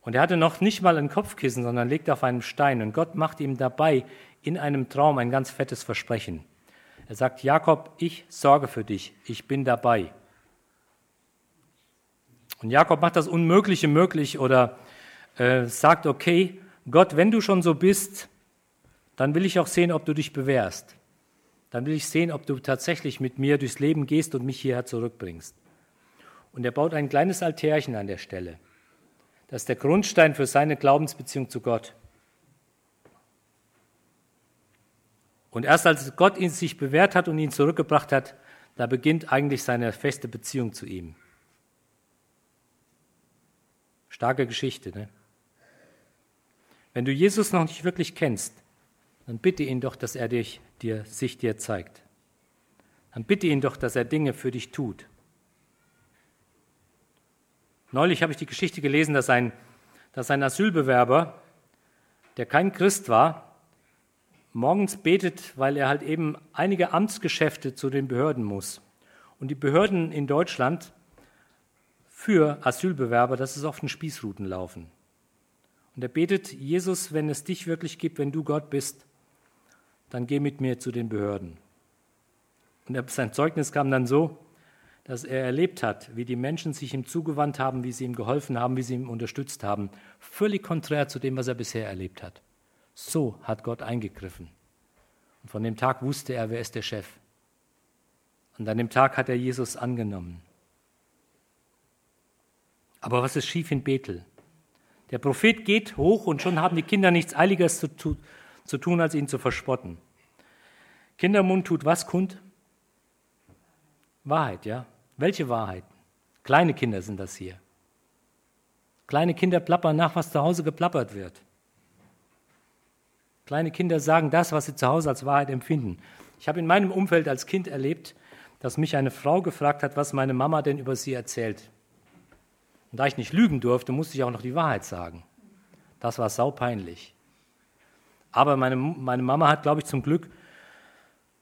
Und er hatte noch nicht mal ein Kopfkissen, sondern liegt auf einem Stein. Und Gott macht ihm dabei in einem Traum ein ganz fettes Versprechen. Er sagt, Jakob, ich sorge für dich, ich bin dabei. Und Jakob macht das Unmögliche möglich oder äh, sagt, okay, Gott, wenn du schon so bist, dann will ich auch sehen, ob du dich bewährst. Dann will ich sehen, ob du tatsächlich mit mir durchs Leben gehst und mich hierher zurückbringst. Und er baut ein kleines Altärchen an der Stelle. Das ist der Grundstein für seine Glaubensbeziehung zu Gott. Und erst als Gott ihn sich bewährt hat und ihn zurückgebracht hat, da beginnt eigentlich seine feste Beziehung zu ihm. Starke Geschichte, ne? Wenn du Jesus noch nicht wirklich kennst, dann bitte ihn doch, dass er dich, dir, sich dir zeigt. Dann bitte ihn doch, dass er Dinge für dich tut. Neulich habe ich die Geschichte gelesen, dass ein, dass ein Asylbewerber, der kein Christ war, morgens betet, weil er halt eben einige Amtsgeschäfte zu den Behörden muss. Und die Behörden in Deutschland für Asylbewerber, das ist oft ein Spießruten laufen. Und er betet, Jesus, wenn es dich wirklich gibt, wenn du Gott bist, dann geh mit mir zu den Behörden. Und sein Zeugnis kam dann so, dass er erlebt hat, wie die Menschen sich ihm zugewandt haben, wie sie ihm geholfen haben, wie sie ihm unterstützt haben. Völlig konträr zu dem, was er bisher erlebt hat. So hat Gott eingegriffen. Und von dem Tag wusste er, wer ist der Chef. Und an dem Tag hat er Jesus angenommen. Aber was ist schief in Bethel? Der Prophet geht hoch und schon haben die Kinder nichts Eiliges zu, tu zu tun, als ihn zu verspotten. Kindermund tut was kund? Wahrheit, ja. Welche Wahrheit? Kleine Kinder sind das hier. Kleine Kinder plappern nach, was zu Hause geplappert wird. Kleine Kinder sagen das, was sie zu Hause als Wahrheit empfinden. Ich habe in meinem Umfeld als Kind erlebt, dass mich eine Frau gefragt hat, was meine Mama denn über sie erzählt. Und da ich nicht lügen durfte, musste ich auch noch die Wahrheit sagen. Das war saupeinlich. Aber meine, meine Mama hat, glaube ich, zum Glück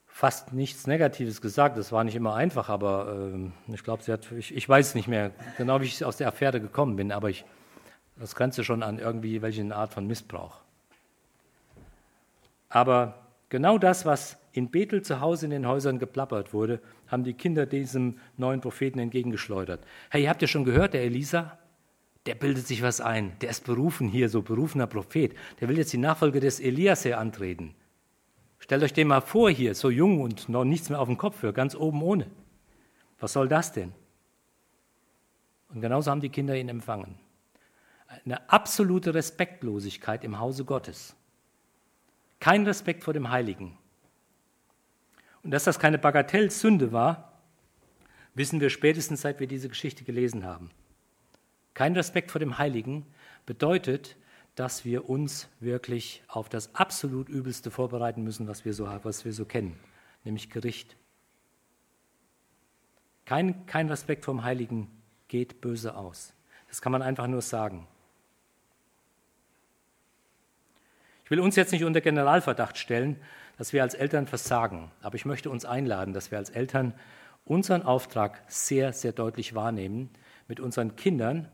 fast nichts Negatives gesagt. Das war nicht immer einfach, aber äh, ich glaube, sie hat, ich, ich, weiß nicht mehr genau, wie ich aus der Affäre gekommen bin, aber ich, das grenzt schon an irgendwie welche Art von Missbrauch. Aber genau das, was in Bethel zu Hause in den Häusern geplappert wurde, haben die Kinder diesem neuen Propheten entgegengeschleudert. Hey, habt ihr schon gehört, der Elisa? Der bildet sich was ein. Der ist berufen hier, so berufener Prophet. Der will jetzt die Nachfolge des Elias hier antreten. Stellt euch den mal vor hier, so jung und noch nichts mehr auf dem Kopf für, ganz oben ohne. Was soll das denn? Und genauso haben die Kinder ihn empfangen. Eine absolute Respektlosigkeit im Hause Gottes. Kein Respekt vor dem Heiligen. Und dass das keine Bagatellsünde war, wissen wir spätestens, seit wir diese Geschichte gelesen haben. Kein Respekt vor dem Heiligen bedeutet, dass wir uns wirklich auf das absolut Übelste vorbereiten müssen, was wir so, was wir so kennen, nämlich Gericht. Kein, kein Respekt vom Heiligen geht böse aus. Das kann man einfach nur sagen. Ich will uns jetzt nicht unter Generalverdacht stellen, dass wir als Eltern versagen, aber ich möchte uns einladen, dass wir als Eltern unseren Auftrag sehr, sehr deutlich wahrnehmen, mit unseren Kindern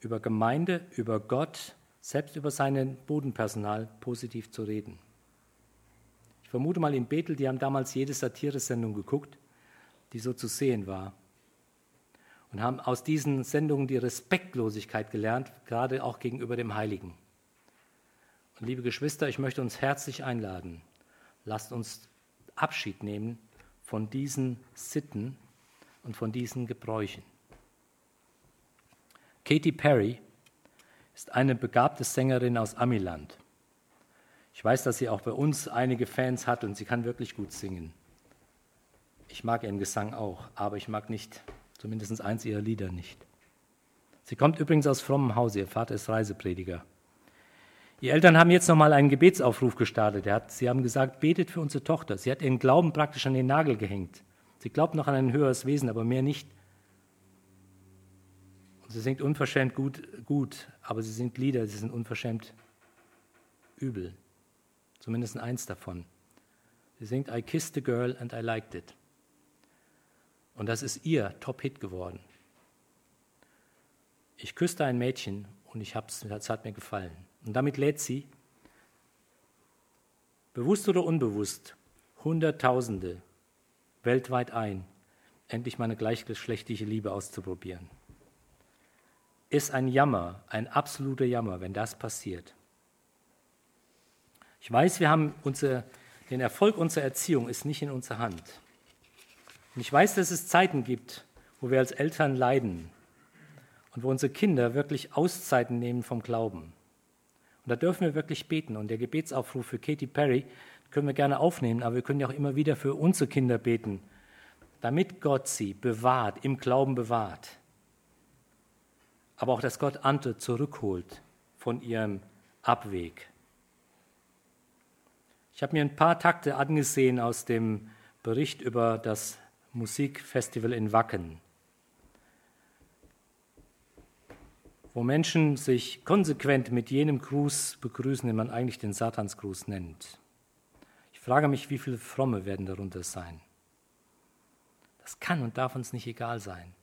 über Gemeinde, über Gott, selbst über sein Bodenpersonal positiv zu reden. Ich vermute mal in Bethel, die haben damals jede Satiresendung geguckt, die so zu sehen war. Und haben aus diesen Sendungen die Respektlosigkeit gelernt, gerade auch gegenüber dem Heiligen. Liebe Geschwister, ich möchte uns herzlich einladen. Lasst uns Abschied nehmen von diesen Sitten und von diesen Gebräuchen. Katy Perry ist eine begabte Sängerin aus Amiland. Ich weiß, dass sie auch bei uns einige Fans hat und sie kann wirklich gut singen. Ich mag ihren Gesang auch, aber ich mag nicht, zumindest eins ihrer Lieder nicht. Sie kommt übrigens aus frommem Hause, ihr Vater ist Reiseprediger. Die Eltern haben jetzt nochmal einen Gebetsaufruf gestartet. Hat, sie haben gesagt, betet für unsere Tochter. Sie hat ihren Glauben praktisch an den Nagel gehängt. Sie glaubt noch an ein höheres Wesen, aber mehr nicht. Und sie singt unverschämt gut, gut, aber sie singt Lieder, sie sind unverschämt übel. Zumindest eins davon. Sie singt I kissed a girl and I liked it. Und das ist ihr Top-Hit geworden. Ich küsste ein Mädchen und ich hab's, das hat mir gefallen. Und damit lädt sie, bewusst oder unbewusst, Hunderttausende weltweit ein, endlich meine gleichgeschlechtliche Liebe auszuprobieren. Ist ein Jammer, ein absoluter Jammer, wenn das passiert. Ich weiß, wir haben unser, den Erfolg unserer Erziehung ist nicht in unserer Hand. Und ich weiß, dass es Zeiten gibt, wo wir als Eltern leiden und wo unsere Kinder wirklich Auszeiten nehmen vom Glauben. Und da dürfen wir wirklich beten. Und der Gebetsaufruf für Katy Perry können wir gerne aufnehmen, aber wir können ja auch immer wieder für unsere Kinder beten, damit Gott sie bewahrt, im Glauben bewahrt. Aber auch, dass Gott Ante zurückholt von ihrem Abweg. Ich habe mir ein paar Takte angesehen aus dem Bericht über das Musikfestival in Wacken, wo Menschen sich konsequent mit jenem Gruß begrüßen, den man eigentlich den Satansgruß nennt. Ich frage mich, wie viele Fromme werden darunter sein. Das kann und darf uns nicht egal sein.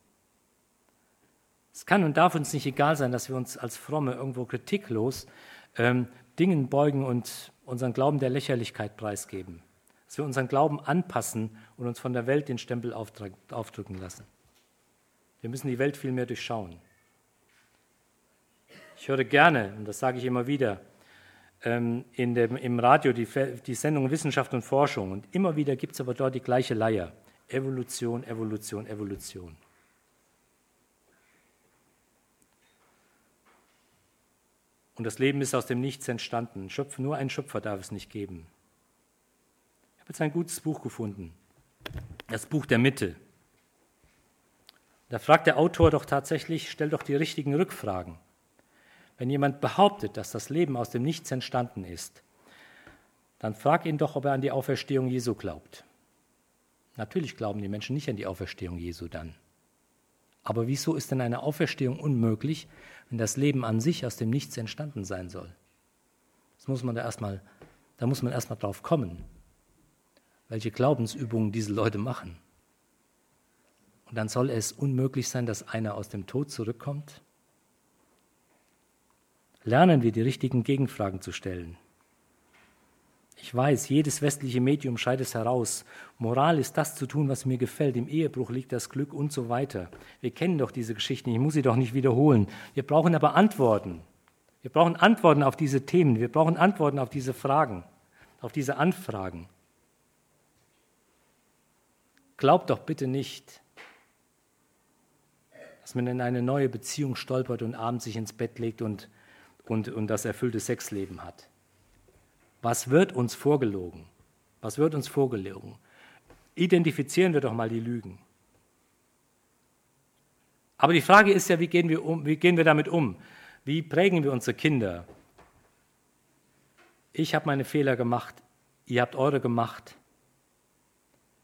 Es kann und darf uns nicht egal sein, dass wir uns als Fromme irgendwo kritiklos ähm, Dingen beugen und unseren Glauben der Lächerlichkeit preisgeben dass wir unseren Glauben anpassen und uns von der Welt den Stempel aufdrücken lassen. Wir müssen die Welt viel mehr durchschauen. Ich höre gerne, und das sage ich immer wieder, ähm, in dem, im Radio die, die Sendung Wissenschaft und Forschung. Und immer wieder gibt es aber dort die gleiche Leier. Evolution, Evolution, Evolution. Und das Leben ist aus dem Nichts entstanden. Schöpfer, nur ein Schöpfer darf es nicht geben jetzt ein gutes Buch gefunden. Das Buch der Mitte. Da fragt der Autor doch tatsächlich, stellt doch die richtigen Rückfragen. Wenn jemand behauptet, dass das Leben aus dem Nichts entstanden ist, dann frag ihn doch, ob er an die Auferstehung Jesu glaubt. Natürlich glauben die Menschen nicht an die Auferstehung Jesu dann. Aber wieso ist denn eine Auferstehung unmöglich, wenn das Leben an sich aus dem Nichts entstanden sein soll? Das muss man da erstmal, da muss man erstmal drauf kommen welche Glaubensübungen diese Leute machen. Und dann soll es unmöglich sein, dass einer aus dem Tod zurückkommt? Lernen wir die richtigen Gegenfragen zu stellen. Ich weiß, jedes westliche Medium scheidet es heraus. Moral ist das zu tun, was mir gefällt. Im Ehebruch liegt das Glück und so weiter. Wir kennen doch diese Geschichten, ich muss sie doch nicht wiederholen. Wir brauchen aber Antworten. Wir brauchen Antworten auf diese Themen. Wir brauchen Antworten auf diese Fragen, auf diese Anfragen. Glaubt doch bitte nicht, dass man in eine neue Beziehung stolpert und abends sich ins Bett legt und, und, und das erfüllte Sexleben hat. Was wird uns vorgelogen? Was wird uns vorgelogen? Identifizieren wir doch mal die Lügen. Aber die Frage ist ja, wie gehen wir, um, wie gehen wir damit um? Wie prägen wir unsere Kinder? Ich habe meine Fehler gemacht, ihr habt eure gemacht.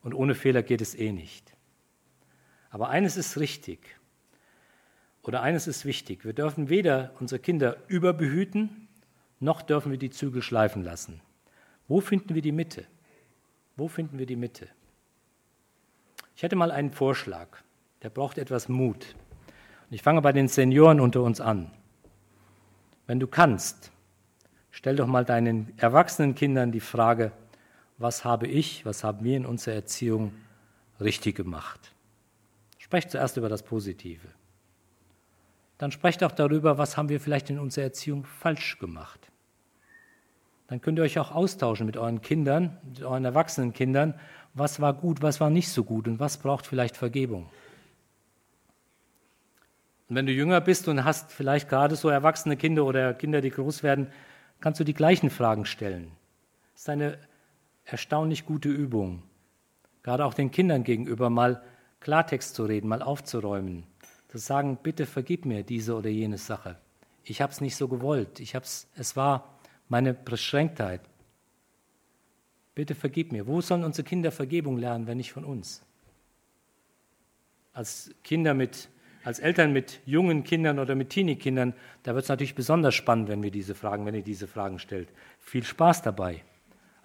Und ohne Fehler geht es eh nicht. Aber eines ist richtig oder eines ist wichtig. Wir dürfen weder unsere Kinder überbehüten, noch dürfen wir die Zügel schleifen lassen. Wo finden wir die Mitte? Wo finden wir die Mitte? Ich hätte mal einen Vorschlag, der braucht etwas Mut. Und ich fange bei den Senioren unter uns an. Wenn du kannst, stell doch mal deinen erwachsenen Kindern die Frage, was habe ich, was haben wir in unserer Erziehung richtig gemacht. Sprecht zuerst über das Positive. Dann sprecht auch darüber, was haben wir vielleicht in unserer Erziehung falsch gemacht. Dann könnt ihr euch auch austauschen mit euren Kindern, mit euren erwachsenen Kindern, was war gut, was war nicht so gut und was braucht vielleicht Vergebung. Und wenn du jünger bist und hast vielleicht gerade so erwachsene Kinder oder Kinder, die groß werden, kannst du die gleichen Fragen stellen. Das ist eine erstaunlich gute Übung, gerade auch den Kindern gegenüber mal Klartext zu reden, mal aufzuräumen, zu sagen, bitte vergib mir diese oder jene Sache. Ich habe es nicht so gewollt, ich hab's, es war meine Beschränktheit. Bitte vergib mir. Wo sollen unsere Kinder Vergebung lernen, wenn nicht von uns? Als Kinder mit, als Eltern mit jungen Kindern oder mit Teenie-Kindern, da wird es natürlich besonders spannend, wenn wir diese Fragen, wenn ihr diese Fragen stellt. Viel Spaß dabei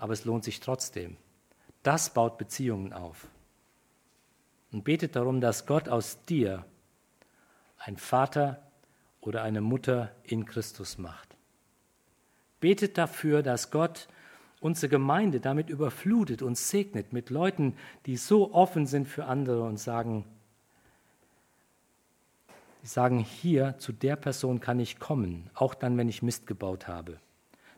aber es lohnt sich trotzdem. Das baut Beziehungen auf. Und betet darum, dass Gott aus dir ein Vater oder eine Mutter in Christus macht. Betet dafür, dass Gott unsere Gemeinde damit überflutet und segnet mit Leuten, die so offen sind für andere und sagen, sagen, hier zu der Person kann ich kommen, auch dann, wenn ich Mist gebaut habe.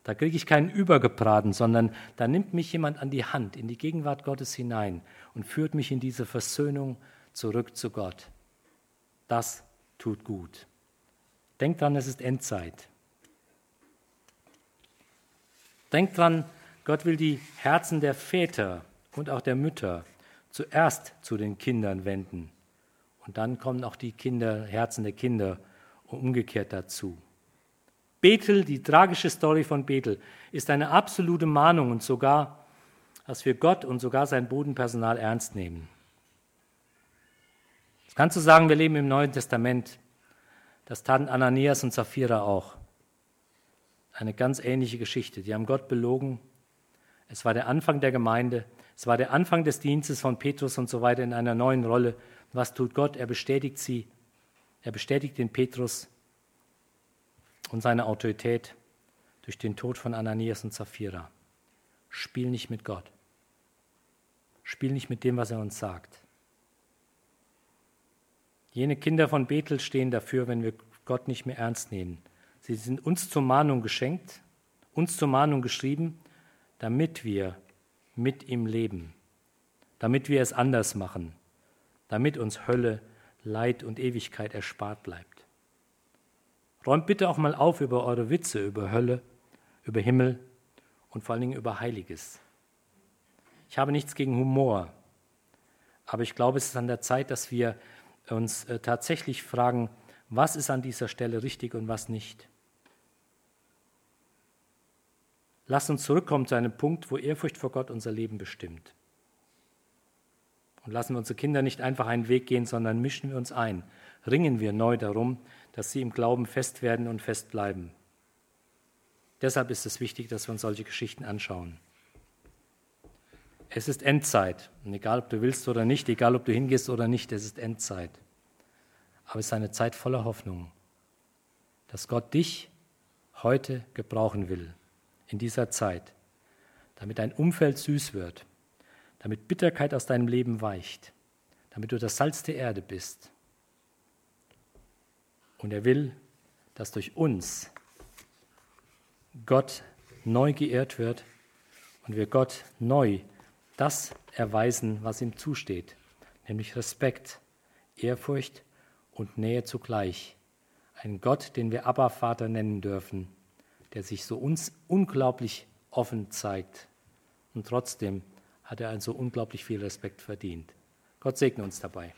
Da kriege ich keinen übergebraten, sondern da nimmt mich jemand an die Hand in die Gegenwart Gottes hinein und führt mich in diese Versöhnung zurück zu Gott. Das tut gut. Denkt dran, es ist Endzeit. Denkt dran, Gott will die Herzen der Väter und auch der Mütter zuerst zu den Kindern wenden. Und dann kommen auch die Kinder, Herzen der Kinder umgekehrt dazu. Bethel, die tragische Story von Bethel, ist eine absolute Mahnung und sogar, dass wir Gott und sogar sein Bodenpersonal ernst nehmen. Das kannst du sagen, wir leben im Neuen Testament. Das taten Ananias und Sapphira auch. Eine ganz ähnliche Geschichte. Die haben Gott belogen. Es war der Anfang der Gemeinde. Es war der Anfang des Dienstes von Petrus und so weiter in einer neuen Rolle. Was tut Gott? Er bestätigt sie. Er bestätigt den Petrus und seine Autorität durch den Tod von Ananias und Sapphira. Spiel nicht mit Gott. Spiel nicht mit dem, was er uns sagt. Jene Kinder von Bethel stehen dafür, wenn wir Gott nicht mehr ernst nehmen. Sie sind uns zur Mahnung geschenkt, uns zur Mahnung geschrieben, damit wir mit ihm leben, damit wir es anders machen, damit uns Hölle, Leid und Ewigkeit erspart bleibt. Räumt bitte auch mal auf über eure Witze über Hölle, über Himmel und vor allen Dingen über Heiliges. Ich habe nichts gegen Humor, aber ich glaube, es ist an der Zeit, dass wir uns äh, tatsächlich fragen, was ist an dieser Stelle richtig und was nicht. Lasst uns zurückkommen zu einem Punkt, wo Ehrfurcht vor Gott unser Leben bestimmt. Und lassen wir unsere Kinder nicht einfach einen Weg gehen, sondern mischen wir uns ein. Ringen wir neu darum, dass sie im Glauben fest werden und fest bleiben. Deshalb ist es wichtig, dass wir uns solche Geschichten anschauen. Es ist Endzeit. Und egal, ob du willst oder nicht, egal, ob du hingehst oder nicht, es ist Endzeit. Aber es ist eine Zeit voller Hoffnung, dass Gott dich heute gebrauchen will, in dieser Zeit, damit dein Umfeld süß wird, damit Bitterkeit aus deinem Leben weicht, damit du das Salz der Erde bist und er will, dass durch uns Gott neu geehrt wird und wir Gott neu das erweisen, was ihm zusteht, nämlich Respekt, Ehrfurcht und Nähe zugleich. Ein Gott, den wir Abba Vater nennen dürfen, der sich so uns unglaublich offen zeigt. Und trotzdem hat er einen so unglaublich viel Respekt verdient. Gott segne uns dabei.